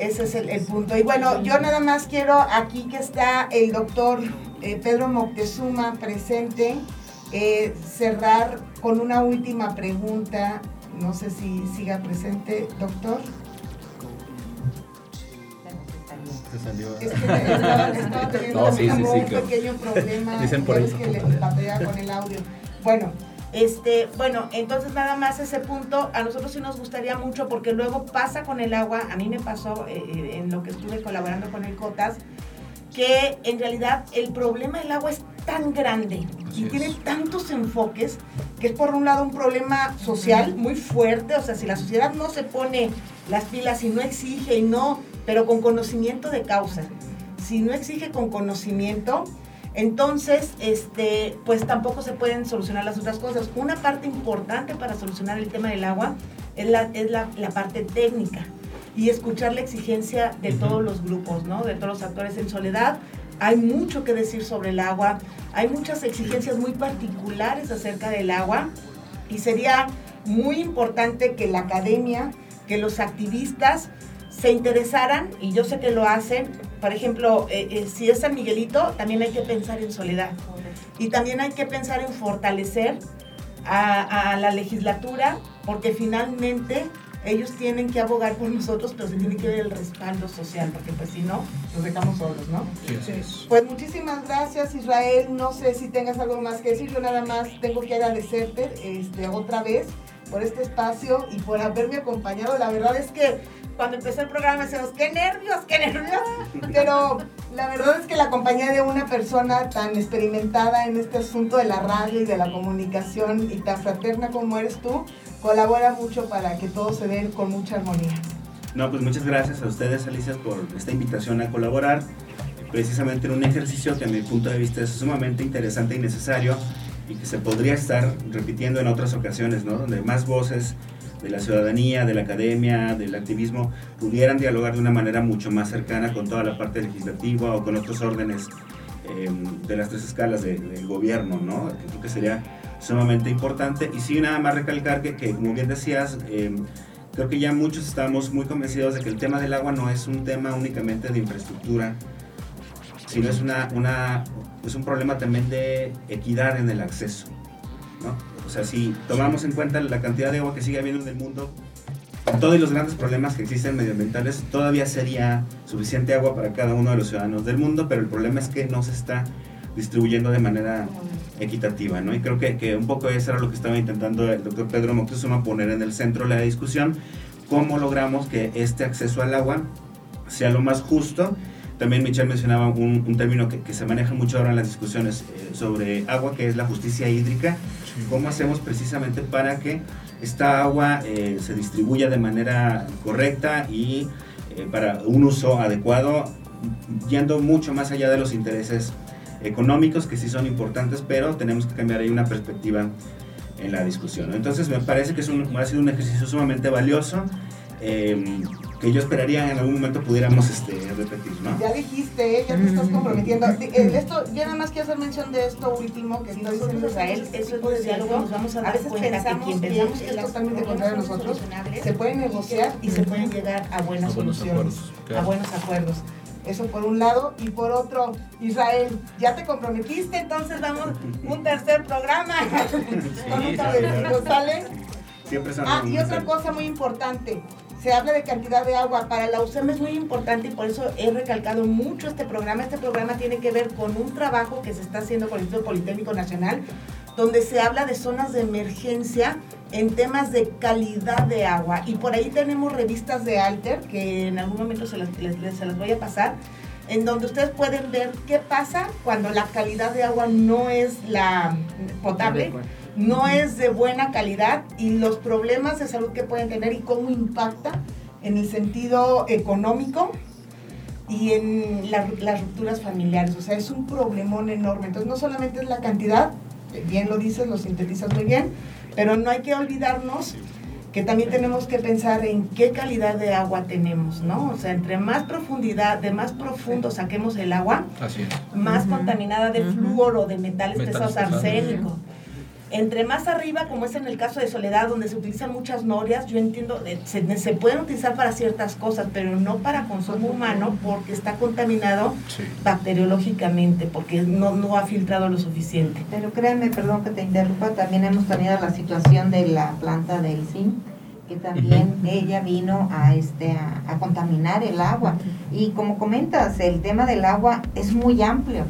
Ese es el, el punto. Y bueno, yo nada más quiero aquí que está el doctor eh, Pedro Moctezuma presente, eh, cerrar con una última pregunta. No sé si siga presente, doctor. Salió. Es que estaba, estaba teniendo No, sí, sí, sí, un claro. pequeño problema. Dicen por ves que le con el audio. Bueno, este, bueno, entonces nada más ese punto a nosotros sí nos gustaría mucho porque luego pasa con el agua. A mí me pasó eh, eh, en lo que estuve colaborando con el COTAS que en realidad el problema del agua es tan grande Así y es. tiene tantos enfoques que es por un lado un problema social muy fuerte, o sea, si la sociedad no se pone las pilas y no exige y no, pero con conocimiento de causa, si no exige con conocimiento, entonces, este, pues tampoco se pueden solucionar las otras cosas. Una parte importante para solucionar el tema del agua es la, es la, la parte técnica y escuchar la exigencia de todos los grupos, ¿no? De todos los actores en soledad. Hay mucho que decir sobre el agua, hay muchas exigencias muy particulares acerca del agua y sería muy importante que la academia, que los activistas se interesaran, y yo sé que lo hacen, por ejemplo, eh, eh, si es San Miguelito, también hay que pensar en soledad. Y también hay que pensar en fortalecer a, a la legislatura, porque finalmente ellos tienen que abogar por nosotros, pero se tiene que ver el respaldo social, porque pues si no, nos dejamos solos, ¿no? Sí. Pues muchísimas gracias Israel, no sé si tengas algo más que decir, yo nada más tengo que agradecerte este, otra vez por este espacio y por haberme acompañado, la verdad es que cuando empezó el programa decíamos, qué nervios, qué nervios, pero la verdad es que la compañía de una persona tan experimentada en este asunto de la radio y de la comunicación y tan fraterna como eres tú, colabora mucho para que todo se dé con mucha armonía. No, pues muchas gracias a ustedes, Alicia, por esta invitación a colaborar, precisamente en un ejercicio que a mi punto de vista es sumamente interesante y necesario y que se podría estar repitiendo en otras ocasiones, ¿no? Donde más voces de la ciudadanía, de la academia, del activismo, pudieran dialogar de una manera mucho más cercana con toda la parte legislativa o con otros órdenes eh, de las tres escalas de- del gobierno, ¿no? Creo que sería sumamente importante. Y sí, nada más recalcar que, como bien decías, eh, creo que ya muchos estamos muy convencidos de que el tema del agua no es un tema únicamente de infraestructura, sino es, una, es un problema también de equidad en el acceso. ¿no? O sea, si tomamos en cuenta la cantidad de agua que sigue habiendo en el mundo, todos los grandes problemas que existen medioambientales, todavía sería suficiente agua para cada uno de los ciudadanos del mundo, pero el problema es que no se está distribuyendo de manera equitativa, ¿no? Y creo que, que un poco eso era lo que estaba intentando el doctor Pedro Moctezuma poner en el centro de la discusión, cómo logramos que este acceso al agua sea lo más justo. También Michelle mencionaba un, un término que, que se maneja mucho ahora en las discusiones eh, sobre agua, que es la justicia hídrica. ¿Cómo hacemos precisamente para que esta agua eh, se distribuya de manera correcta y eh, para un uso adecuado, yendo mucho más allá de los intereses económicos, que sí son importantes, pero tenemos que cambiar ahí una perspectiva en la discusión. Entonces me parece que es un, ha sido un ejercicio sumamente valioso, eh, que yo esperaría en algún momento pudiéramos este, repetir, ¿no? Ya dijiste, ¿eh? ya te estás comprometiendo. Eh, esto, yo nada más quiero hacer mención de esto último que está diciendo Israel, eso es de diálogo, nos vamos a dar veces cuenta que pensamos quien que pensamos que es totalmente contrario a nosotros, se pueden negociar y se pueden llegar a buenas A soluciones, acuerdos, a buenos acuerdos. Eso por un lado, y por otro, Israel, ya te comprometiste, entonces vamos un tercer programa con un cabecito, ¿sale? Siempre Ah, y otra cosa muy importante, se habla de cantidad de agua. Para la UCEM es muy importante y por eso he recalcado mucho este programa. Este programa tiene que ver con un trabajo que se está haciendo con el Instituto Politécnico Nacional, donde se habla de zonas de emergencia en temas de calidad de agua. Y por ahí tenemos revistas de Alter, que en algún momento se las, voy a pasar, en donde ustedes pueden ver qué pasa cuando la calidad de agua no es la potable, es de buena calidad y los problemas de salud que pueden tener y cómo impacta en el sentido económico y en las rupturas familiares. O sea, es un problemón enorme. Entonces, no solamente es la cantidad, bien lo dices, lo sintetizas muy bien, pero no hay que olvidarnos que también tenemos que pensar en qué calidad de agua tenemos, ¿no? O sea, entre más profundidad, de más profundo saquemos el agua, más contaminada de flúor o de metales, pesados, arsénico. Entre más arriba, como es en el caso de Soledad, donde se utilizan muchas norias, yo entiendo, eh, se, se pueden utilizar para ciertas cosas, pero no para consumo humano porque está contaminado bacteriológicamente, porque no, no ha filtrado lo suficiente. Pero créanme, perdón que te interrumpa, también hemos tenido la situación de la planta del zinc que también ella vino a este a, contaminar el agua. Y como comentas el tema del agua es muy amplio.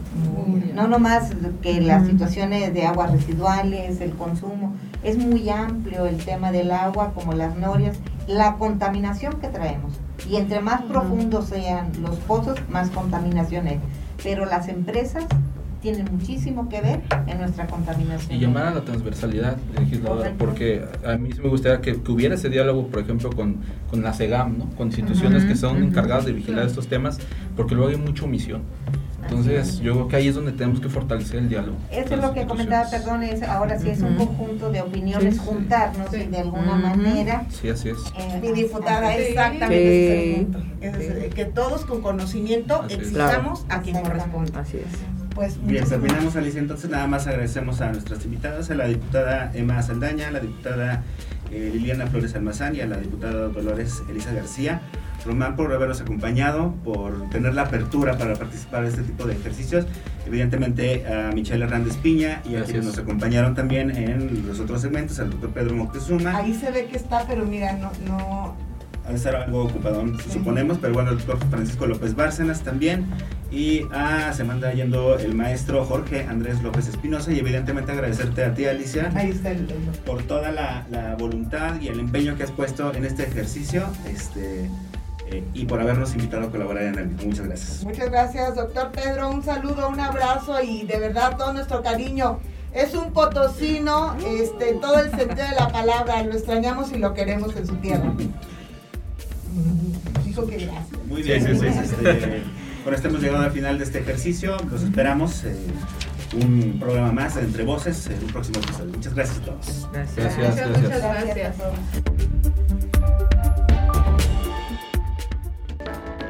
No nomás que las situaciones de aguas residuales el consumo es muy amplio el tema del agua como las norias la contaminación que traemos. Y entre más profundos sean los pozos más contaminación hay. Pero las empresas tienen muchísimo que ver en nuestra contaminación. Y llamar a la transversalidad, legisladora, porque a mí sí me gustaría que, hubiera ese diálogo, por ejemplo, con, con la SEGAM, ¿no? con instituciones que son encargadas de vigilar estos temas, porque luego hay mucha omisión. Entonces, yo creo que ahí es donde tenemos que fortalecer el diálogo. Eso es lo que comentaba, perdón, es, ahora sí es un conjunto de opiniones, juntarnos de alguna manera. Sí, así es. Eh, Mi diputada, exactamente ese es el punto. que todos con conocimiento exijamos a quien corresponde. Así es. Pues, Bien, terminamos Alicia, entonces nada más agradecemos a nuestras invitadas, a la diputada Emma Saldaña, a la diputada eh, Liliana Flores Almazán y a la diputada Dolores Elisa García. Román por habernos acompañado, por tener la apertura para participar de este tipo de ejercicios. Evidentemente a Michelle Hernández Piña y a quienes nos acompañaron también en los otros segmentos, al doctor Pedro Moctezuma. Ahí se ve que está, pero mira, no, no al estar algo ocupado, suponemos, pero bueno, el doctor Francisco López Bárcenas también. Y ah, se manda yendo el maestro Jorge Andrés López Espinosa. Y evidentemente agradecerte a ti, Alicia, por toda la, voluntad y el empeño que has puesto en este ejercicio. Este, eh, y por habernos invitado a colaborar en él. Muchas gracias. Muchas gracias, doctor Pedro. Un saludo, un abrazo y de verdad todo nuestro cariño. Es un potosino, este, todo el sentido de la palabra. Lo extrañamos y lo queremos en su tierra. Dijo que gracias. Muy bien, sí, sí, este, por esto hemos llegado al final de este ejercicio. Los esperamos. Eh, un programa más entre voces en un próximo episodio. Muchas gracias a todos. Gracias, gracias. Muchas gracias.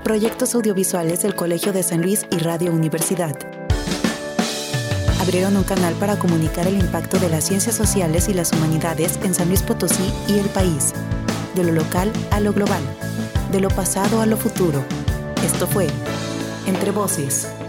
Proyectos audiovisuales del Colegio de San Luis y Radio Universidad. Abrieron un canal para comunicar el impacto de las ciencias sociales y las humanidades en San Luis Potosí y el país de lo local a lo global, de lo pasado a lo futuro. Esto fue Entre Voces.